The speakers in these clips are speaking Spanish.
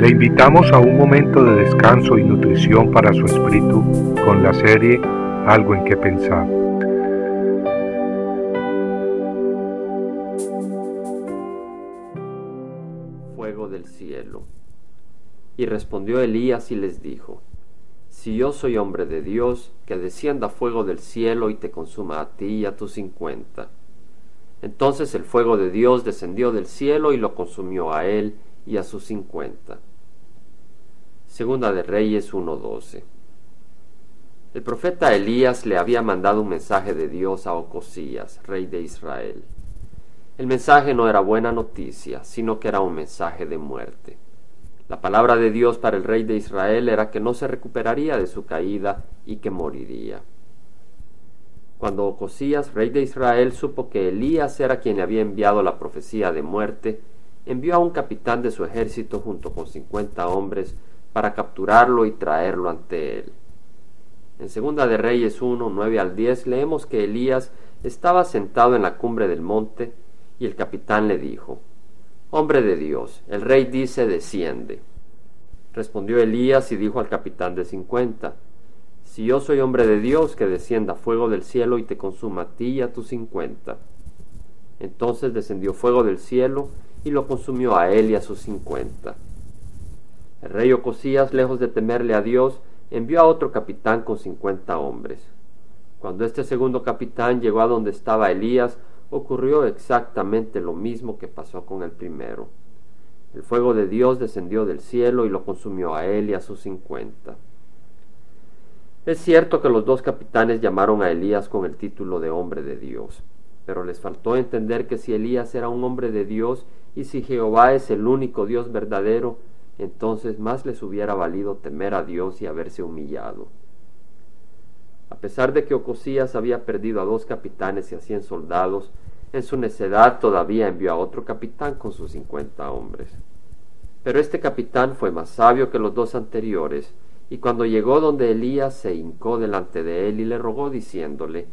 Le invitamos a un momento de descanso y nutrición para su espíritu con la serie Algo en que pensar. Fuego del cielo. Y respondió Elías y les dijo, Si yo soy hombre de Dios, que descienda fuego del cielo y te consuma a ti y a tus cincuenta. Entonces el fuego de Dios descendió del cielo y lo consumió a él y a sus cincuenta. Segunda de Reyes 1.12 El profeta Elías le había mandado un mensaje de Dios a Ocosías, rey de Israel. El mensaje no era buena noticia, sino que era un mensaje de muerte. La palabra de Dios para el rey de Israel era que no se recuperaría de su caída y que moriría. Cuando Ocosías, rey de Israel, supo que Elías era quien le había enviado la profecía de muerte, envió a un capitán de su ejército junto con cincuenta hombres para capturarlo y traerlo ante él. En Segunda de Reyes 1, 9 al 10 leemos que Elías estaba sentado en la cumbre del monte y el capitán le dijo, Hombre de Dios, el rey dice, desciende. Respondió Elías y dijo al capitán de cincuenta, Si yo soy hombre de Dios, que descienda fuego del cielo y te consuma a ti y a tus cincuenta. Entonces descendió fuego del cielo y lo consumió a él y a sus cincuenta. El rey Ocosías, lejos de temerle a Dios, envió a otro capitán con cincuenta hombres. Cuando este segundo capitán llegó a donde estaba Elías, ocurrió exactamente lo mismo que pasó con el primero. El fuego de Dios descendió del cielo y lo consumió a él y a sus cincuenta. Es cierto que los dos capitanes llamaron a Elías con el título de hombre de Dios, pero les faltó entender que si Elías era un hombre de Dios y si Jehová es el único Dios verdadero, entonces más les hubiera valido temer a Dios y haberse humillado. A pesar de que Ocosías había perdido a dos capitanes y a cien soldados, en su necedad todavía envió a otro capitán con sus cincuenta hombres. Pero este capitán fue más sabio que los dos anteriores, y cuando llegó donde Elías se hincó delante de él y le rogó diciéndole,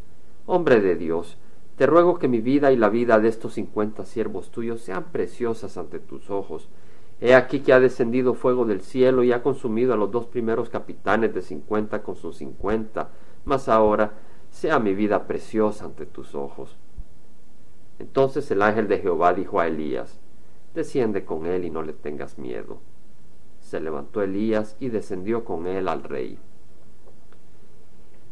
Hombre de Dios, te ruego que mi vida y la vida de estos cincuenta siervos tuyos sean preciosas ante tus ojos, He aquí que ha descendido fuego del cielo y ha consumido a los dos primeros capitanes de cincuenta con sus cincuenta, mas ahora sea mi vida preciosa ante tus ojos. Entonces el ángel de Jehová dijo a Elías, Desciende con él y no le tengas miedo. Se levantó Elías y descendió con él al rey.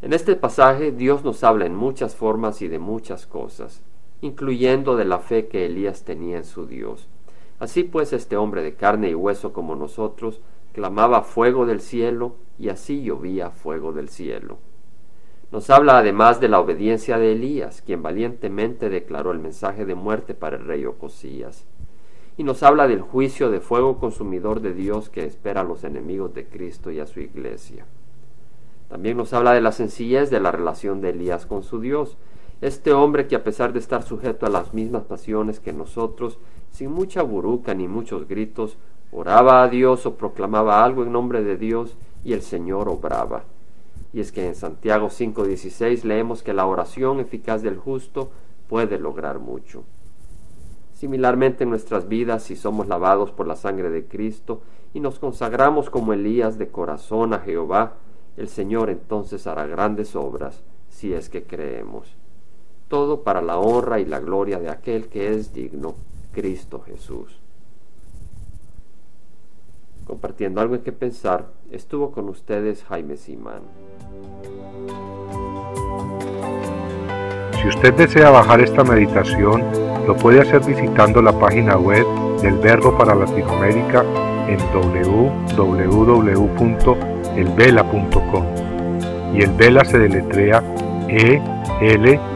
En este pasaje Dios nos habla en muchas formas y de muchas cosas, incluyendo de la fe que Elías tenía en su Dios. Así pues este hombre de carne y hueso como nosotros clamaba fuego del cielo y así llovía fuego del cielo. Nos habla además de la obediencia de Elías, quien valientemente declaró el mensaje de muerte para el rey Ocosías. Y nos habla del juicio de fuego consumidor de Dios que espera a los enemigos de Cristo y a su iglesia. También nos habla de la sencillez de la relación de Elías con su Dios, este hombre que a pesar de estar sujeto a las mismas pasiones que nosotros, sin mucha buruca ni muchos gritos, oraba a Dios o proclamaba algo en nombre de Dios y el Señor obraba. Y es que en Santiago 5:16 leemos que la oración eficaz del justo puede lograr mucho. Similarmente en nuestras vidas, si somos lavados por la sangre de Cristo y nos consagramos como Elías de corazón a Jehová, el Señor entonces hará grandes obras, si es que creemos todo para la honra y la gloria de aquel que es digno, Cristo Jesús. Compartiendo algo en que pensar, estuvo con ustedes Jaime Simán. Si usted desea bajar esta meditación, lo puede hacer visitando la página web del Verbo para Latinoamérica en www.elvela.com. Y el Vela se deletrea E L